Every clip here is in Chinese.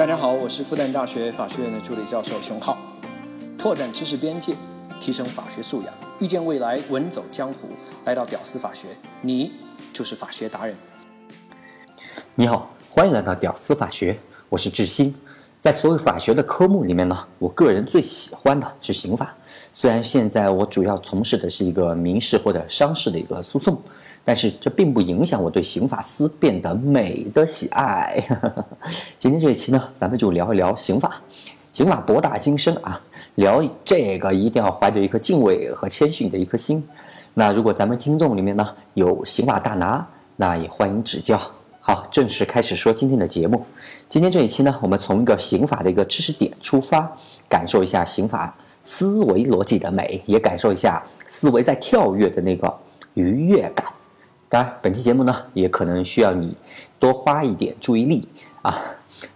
大家好，我是复旦大学法学院的助理教授熊浩，拓展知识边界，提升法学素养，遇见未来，稳走江湖。来到屌丝法学，你就是法学达人。你好，欢迎来到屌丝法学，我是志新。在所有法学的科目里面呢，我个人最喜欢的是刑法。虽然现在我主要从事的是一个民事或者商事的一个诉讼，但是这并不影响我对刑法思辨的美的喜爱。今天这一期呢，咱们就聊一聊刑法。刑法博大精深啊，聊这个一定要怀着一颗敬畏和谦逊的一颗心。那如果咱们听众里面呢有刑法大拿，那也欢迎指教。好，正式开始说今天的节目。今天这一期呢，我们从一个刑法的一个知识点出发，感受一下刑法思维逻辑的美，也感受一下思维在跳跃的那个愉悦感。当然，本期节目呢，也可能需要你多花一点注意力啊。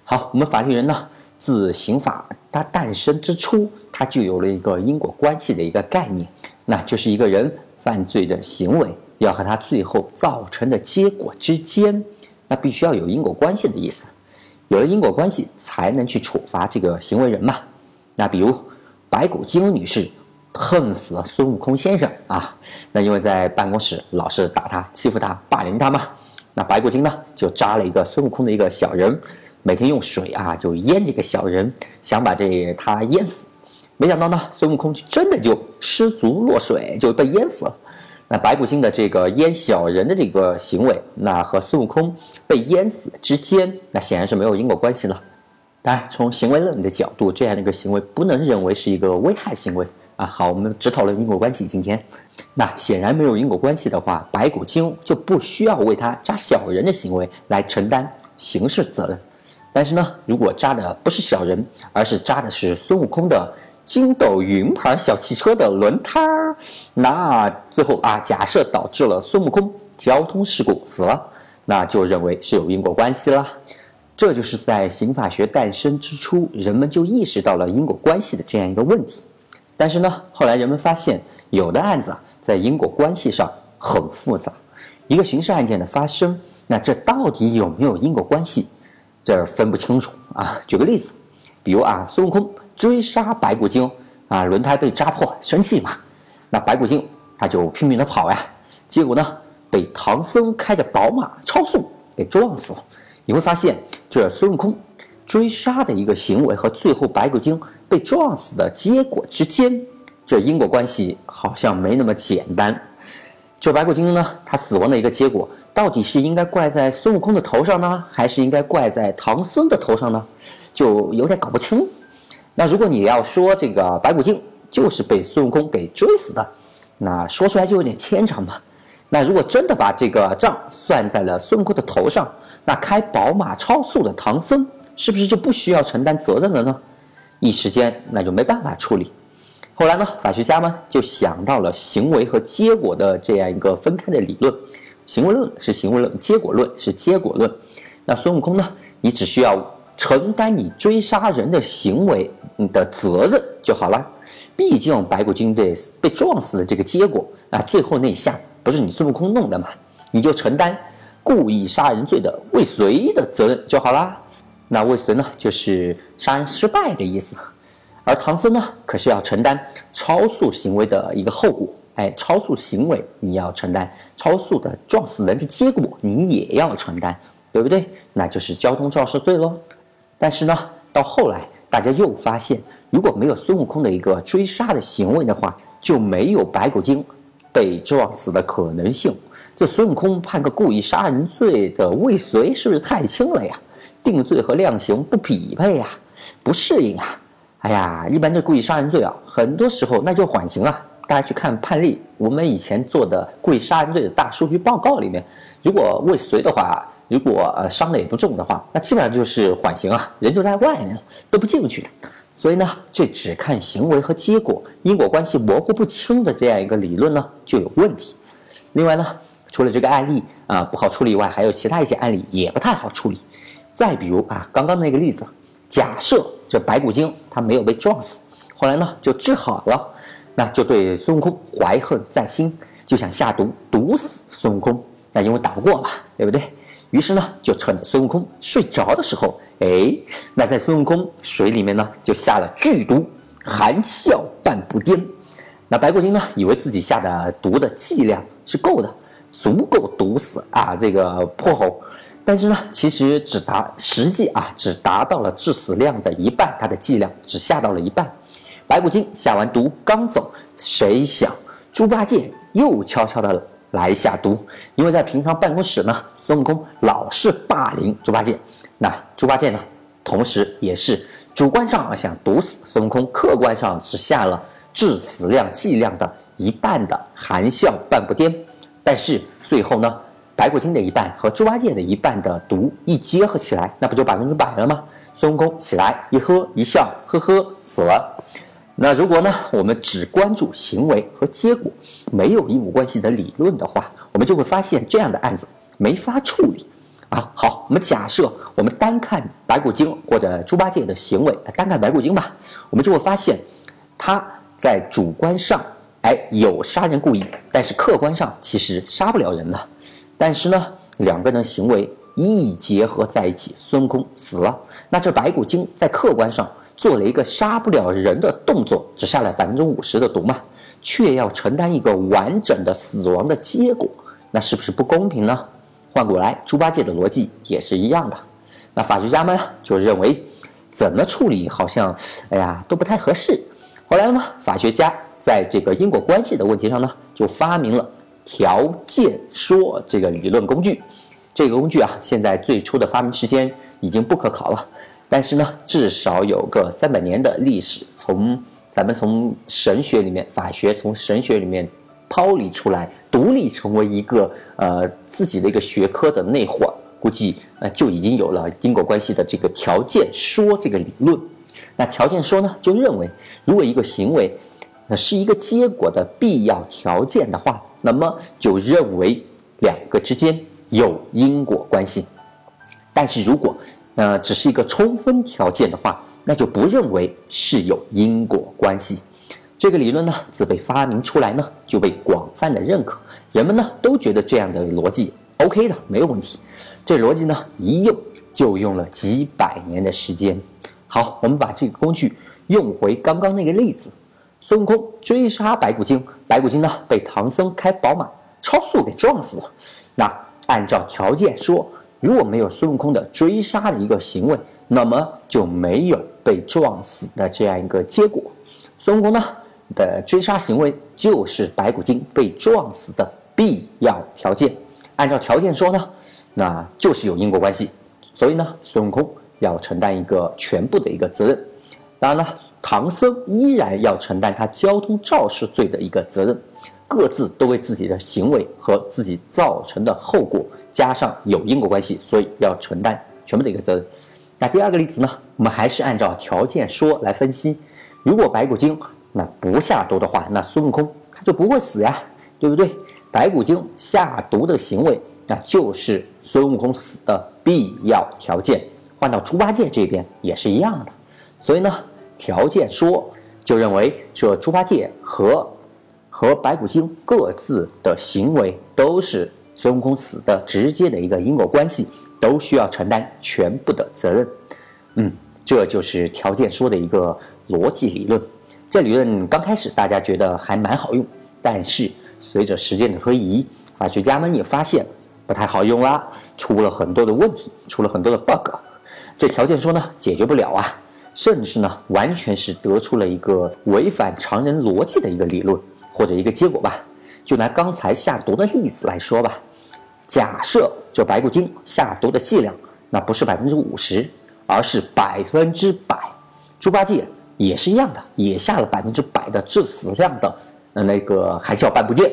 好，我们法律人呢，自刑法它诞生之初，它就有了一个因果关系的一个概念，那就是一个人犯罪的行为要和他最后造成的结果之间。那必须要有因果关系的意思，有了因果关系才能去处罚这个行为人嘛。那比如白骨精女士恨死孙悟空先生啊，那因为在办公室老是打他、欺负他、霸凌他嘛，那白骨精呢就扎了一个孙悟空的一个小人，每天用水啊就淹这个小人，想把这他淹死。没想到呢，孙悟空真的就失足落水，就被淹死了。那白骨精的这个淹小人的这个行为，那和孙悟空被淹死之间，那显然是没有因果关系了。当然，从行为论的角度，这样的一个行为不能认为是一个危害行为啊。好，我们只讨论因果关系。今天，那显然没有因果关系的话，白骨精就不需要为他扎小人的行为来承担刑事责任。但是呢，如果扎的不是小人，而是扎的是孙悟空的。筋斗云牌小汽车的轮胎儿，那最后啊，假设导致了孙悟空交通事故死了，那就认为是有因果关系了。这就是在刑法学诞生之初，人们就意识到了因果关系的这样一个问题。但是呢，后来人们发现，有的案子啊，在因果关系上很复杂。一个刑事案件的发生，那这到底有没有因果关系，这分不清楚啊。举个例子，比如啊，孙悟空。追杀白骨精啊，轮胎被扎破，生气嘛，那白骨精他就拼命的跑呀，结果呢被唐僧开着宝马超速给撞死了。你会发现，这孙悟空追杀的一个行为和最后白骨精被撞死的结果之间，这因果关系好像没那么简单。这白骨精呢，他死亡的一个结果，到底是应该怪在孙悟空的头上呢，还是应该怪在唐僧的头上呢？就有点搞不清。那如果你要说这个白骨精就是被孙悟空给追死的，那说出来就有点牵强嘛。那如果真的把这个账算在了孙悟空的头上，那开宝马超速的唐僧是不是就不需要承担责任了呢？一时间那就没办法处理。后来呢，法学家们就想到了行为和结果的这样一个分开的理论。行为论是行为论，结果论是结果论。那孙悟空呢，你只需要。承担你追杀人的行为你的责任就好了。毕竟白骨精队被撞死的这个结果啊，最后那一下不是你孙悟空弄的嘛？你就承担故意杀人罪的未遂的责任就好啦。那未遂呢，就是杀人失败的意思。而唐僧呢，可是要承担超速行为的一个后果。哎，超速行为你要承担，超速的撞死人的结果你也要承担，对不对？那就是交通肇事罪喽。但是呢，到后来大家又发现，如果没有孙悟空的一个追杀的行为的话，就没有白骨精被撞死的可能性。这孙悟空判个故意杀人罪的未遂，是不是太轻了呀？定罪和量刑不匹配呀，不适应啊！哎呀，一般这故意杀人罪啊，很多时候那就缓刑啊。大家去看判例，我们以前做的故意杀人罪的大数据报告里面，如果未遂的话。如果呃伤的也不重的话，那基本上就是缓刑啊，人就在外面了，都不进去。所以呢，这只看行为和结果，因果关系模糊不清的这样一个理论呢就有问题。另外呢，除了这个案例啊不好处理以外，还有其他一些案例也不太好处理。再比如啊，刚刚那个例子，假设这白骨精他没有被撞死，后来呢就治好了，那就对孙悟空怀恨在心，就想下毒毒死孙悟空。那因为打不过嘛，对不对？于是呢，就趁着孙悟空睡着的时候，哎，那在孙悟空水里面呢，就下了剧毒，含笑半步癫。那白骨精呢，以为自己下的毒的剂量是够的，足够毒死啊这个泼猴，但是呢，其实只达实际啊，只达到了致死量的一半，它的剂量只下到了一半。白骨精下完毒刚走，谁想猪八戒又悄悄的。来下毒，因为在平常办公室呢，孙悟空老是霸凌猪八戒。那猪八戒呢，同时也是主观上想毒死孙悟空，客观上只下了致死量剂量的一半的含笑半步癫。但是最后呢，白骨精的一半和猪八戒的一半的毒一结合起来，那不就百分之百了吗？孙悟空起来一喝一笑，呵呵，死了。那如果呢，我们只关注行为和结果，没有因果关系的理论的话，我们就会发现这样的案子没法处理。啊，好，我们假设我们单看白骨精或者猪八戒的行为，单看白骨精吧，我们就会发现，他在主观上，哎，有杀人故意，但是客观上其实杀不了人的。但是呢，两个人行为一结合在一起，孙悟空死了，那这白骨精在客观上。做了一个杀不了人的动作，只下了百分之五十的毒嘛，却要承担一个完整的死亡的结果，那是不是不公平呢？换过来，猪八戒的逻辑也是一样的。那法学家们就认为，怎么处理好像，哎呀都不太合适。后来呢，法学家在这个因果关系的问题上呢，就发明了条件说这个理论工具。这个工具啊，现在最初的发明时间已经不可考了。但是呢，至少有个三百年的历史。从咱们从神学里面、法学从神学里面抛离出来，独立成为一个呃自己的一个学科的内火，估计呃就已经有了因果关系的这个条件说这个理论。那条件说呢，就认为如果一个行为那是一个结果的必要条件的话，那么就认为两个之间有因果关系。但是如果呃，只是一个充分条件的话，那就不认为是有因果关系。这个理论呢，自被发明出来呢，就被广泛的认可，人们呢都觉得这样的逻辑 OK 的，没有问题。这逻辑呢，一用就用了几百年的时间。好，我们把这个工具用回刚刚那个例子，孙悟空追杀白骨精，白骨精呢被唐僧开宝马超速给撞死了。那按照条件说。如果没有孙悟空的追杀的一个行为，那么就没有被撞死的这样一个结果。孙悟空呢的追杀行为就是白骨精被撞死的必要条件。按照条件说呢，那就是有因果关系。所以呢，孙悟空要承担一个全部的一个责任。当然了，唐僧依然要承担他交通肇事罪的一个责任。各自都为自己的行为和自己造成的后果。加上有因果关系，所以要承担全部的一个责任。那第二个例子呢？我们还是按照条件说来分析。如果白骨精那不下毒的话，那孙悟空他就不会死呀，对不对？白骨精下毒的行为，那就是孙悟空死的必要条件。换到猪八戒这边也是一样的。所以呢，条件说就认为这猪八戒和和白骨精各自的行为都是。孙悟空死的直接的一个因果关系，都需要承担全部的责任。嗯，这就是条件说的一个逻辑理论。这理论刚开始大家觉得还蛮好用，但是随着时间的推移，法学家们也发现不太好用啦，出了很多的问题，出了很多的 bug。这条件说呢解决不了啊，甚至呢完全是得出了一个违反常人逻辑的一个理论或者一个结果吧。就拿刚才下毒的例子来说吧，假设这白骨精下毒的剂量那不是百分之五十，而是百分之百，猪八戒也是一样的，也下了百分之百的致死量的那个含笑半步癫。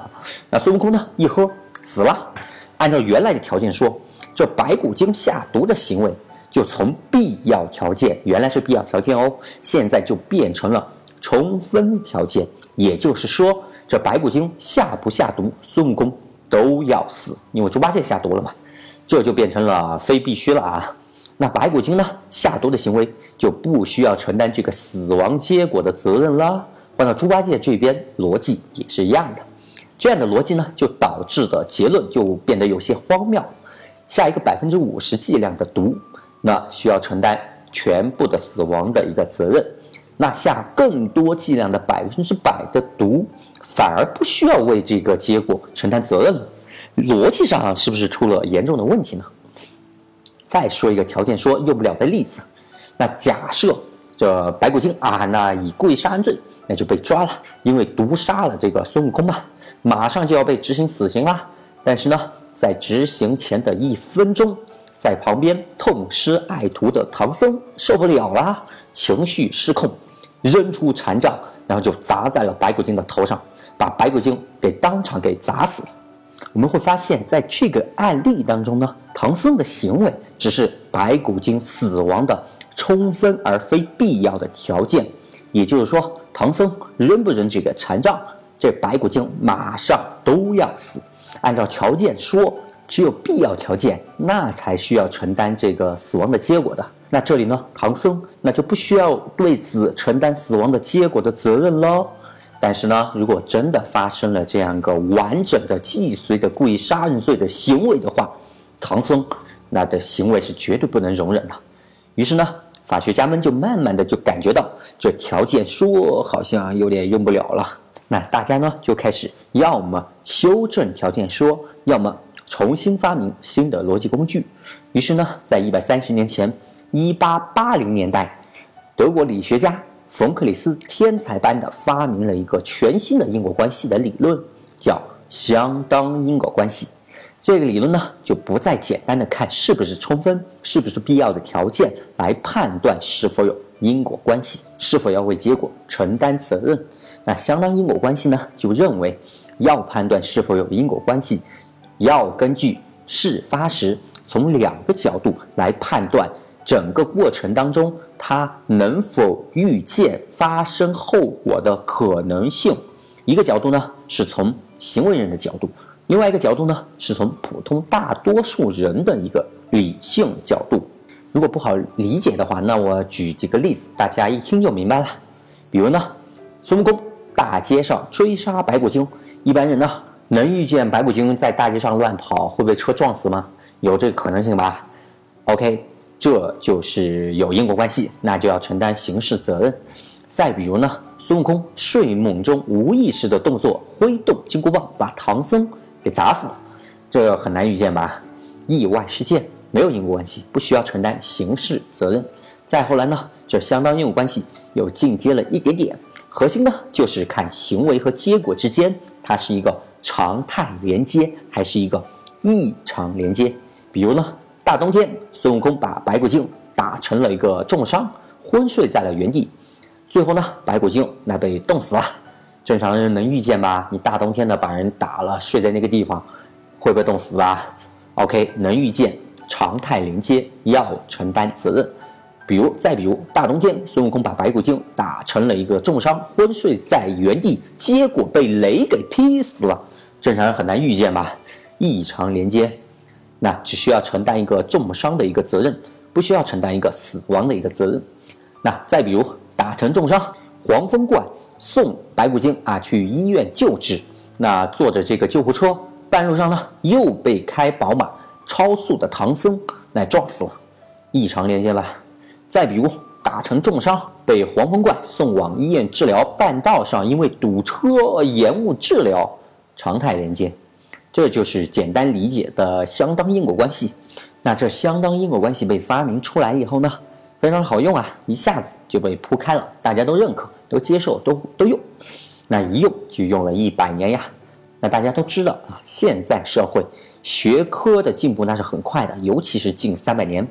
那孙悟空呢，一喝死了。按照原来的条件说，这白骨精下毒的行为就从必要条件，原来是必要条件哦，现在就变成了充分条件，也就是说。这白骨精下不下毒，孙悟空都要死，因为猪八戒下毒了嘛，这就变成了非必须了啊。那白骨精呢下毒的行为就不需要承担这个死亡结果的责任了。换到猪八戒这边，逻辑也是一样的。这样的逻辑呢，就导致的结论就变得有些荒谬。下一个百分之五十剂量的毒，那需要承担全部的死亡的一个责任。那下更多剂量的百分之百的毒，反而不需要为这个结果承担责任了。逻辑上是不是出了严重的问题呢？再说一个条件说用不了的例子，那假设这白骨精啊，那以故意杀人罪那就被抓了，因为毒杀了这个孙悟空嘛，马上就要被执行死刑啦。但是呢，在执行前的一分钟，在旁边痛失爱徒的唐僧受不了了，情绪失控。扔出禅杖，然后就砸在了白骨精的头上，把白骨精给当场给砸死了。我们会发现，在这个案例当中呢，唐僧的行为只是白骨精死亡的充分而非必要的条件。也就是说，唐僧扔不扔这个禅杖，这白骨精马上都要死。按照条件说，只有必要条件，那才需要承担这个死亡的结果的。那这里呢，唐僧那就不需要对此承担死亡的结果的责任喽。但是呢，如果真的发生了这样一个完整的既遂的故意杀人罪的行为的话，唐僧那的行为是绝对不能容忍的。于是呢，法学家们就慢慢的就感觉到这条件说好像有点用不了了。那大家呢就开始要么修正条件说，要么重新发明新的逻辑工具。于是呢，在一百三十年前。一八八零年代，德国理学家冯克里斯天才般的发明了一个全新的因果关系的理论，叫相当因果关系。这个理论呢，就不再简单的看是不是充分、是不是必要的条件来判断是否有因果关系，是否要为结果承担责任。那相当因果关系呢，就认为要判断是否有因果关系，要根据事发时从两个角度来判断。整个过程当中，他能否预见发生后果的可能性？一个角度呢，是从行为人的角度；另外一个角度呢，是从普通大多数人的一个理性角度。如果不好理解的话，那我举几个例子，大家一听就明白了。比如呢，孙悟空大街上追杀白骨精，一般人呢能预见白骨精在大街上乱跑会被车撞死吗？有这个可能性吧？OK。这就是有因果关系，那就要承担刑事责任。再比如呢，孙悟空睡梦中无意识的动作，挥动金箍棒把唐僧给砸死了，这很难预见吧？意外事件没有因果关系，不需要承担刑事责任。再后来呢，这相当因果关系又进阶了一点点，核心呢就是看行为和结果之间，它是一个常态连接还是一个异常连接。比如呢？大冬天，孙悟空把白骨精打成了一个重伤，昏睡在了原地。最后呢，白骨精那被冻死了。正常人能预见吗？你大冬天的把人打了，睡在那个地方，会不会冻死啊？OK，能预见，常态连接要承担责任。比如，再比如，大冬天，孙悟空把白骨精打成了一个重伤，昏睡在原地，结果被雷给劈死了。正常人很难预见吧？异常连接。那只需要承担一个重伤的一个责任，不需要承担一个死亡的一个责任。那再比如打成重伤，黄风怪送白骨精啊去医院救治，那坐着这个救护车，半路上呢又被开宝马超速的唐僧来撞死了，异常连接吧。再比如打成重伤，被黄风怪送往医院治疗，半道上因为堵车延误治疗，常态连接。这就是简单理解的相当因果关系。那这相当因果关系被发明出来以后呢，非常好用啊，一下子就被铺开了，大家都认可、都接受、都都用。那一用就用了一百年呀。那大家都知道啊，现在社会学科的进步那是很快的，尤其是近三百年，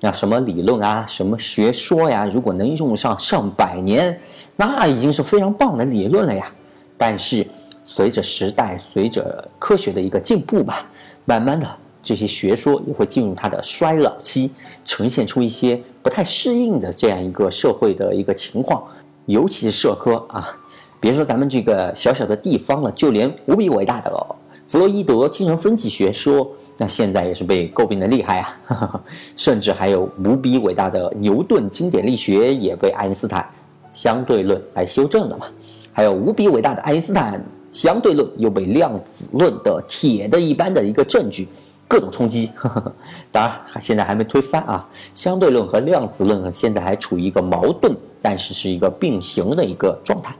那什么理论啊、什么学说呀，如果能用上上百年，那已经是非常棒的理论了呀。但是。随着时代，随着科学的一个进步吧，慢慢的这些学说也会进入它的衰老期，呈现出一些不太适应的这样一个社会的一个情况。尤其是社科啊，别说咱们这个小小的地方了，就连无比伟大的弗洛伊德精神分析学说，那现在也是被诟病的厉害啊。甚至还有无比伟大的牛顿经典力学，也被爱因斯坦相对论来修正了嘛。还有无比伟大的爱因斯坦。相对论又被量子论的铁的一般的一个证据各种冲击。呵 呵当然，现在还没推翻啊。相对论和量子论现在还处于一个矛盾，但是是一个并行的一个状态。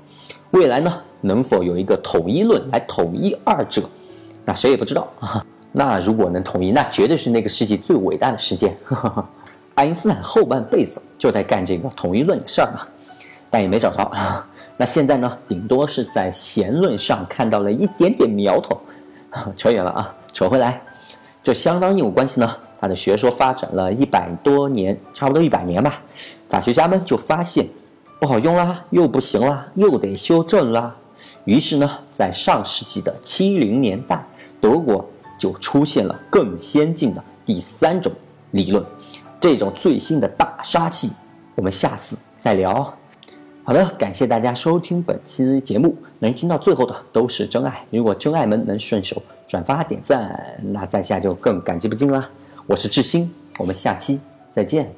未来呢，能否有一个统一论来统一二者？那谁也不知道啊。那如果能统一，那绝对是那个世纪最伟大的事件。爱因斯坦后半辈子就在干这个统一论的事儿嘛，但也没找着。那现在呢，顶多是在弦论上看到了一点点苗头。扯远了啊，扯回来，这相当应有关系呢。他的学说发展了一百多年，差不多一百年吧，法学家们就发现不好用啦，又不行啦，又得修正啦。于是呢，在上世纪的七零年代，德国。就出现了更先进的第三种理论，这种最新的大杀器，我们下次再聊。好的，感谢大家收听本期节目，能听到最后的都是真爱。如果真爱们能顺手转发点赞，那在下就更感激不尽了。我是志新，我们下期再见。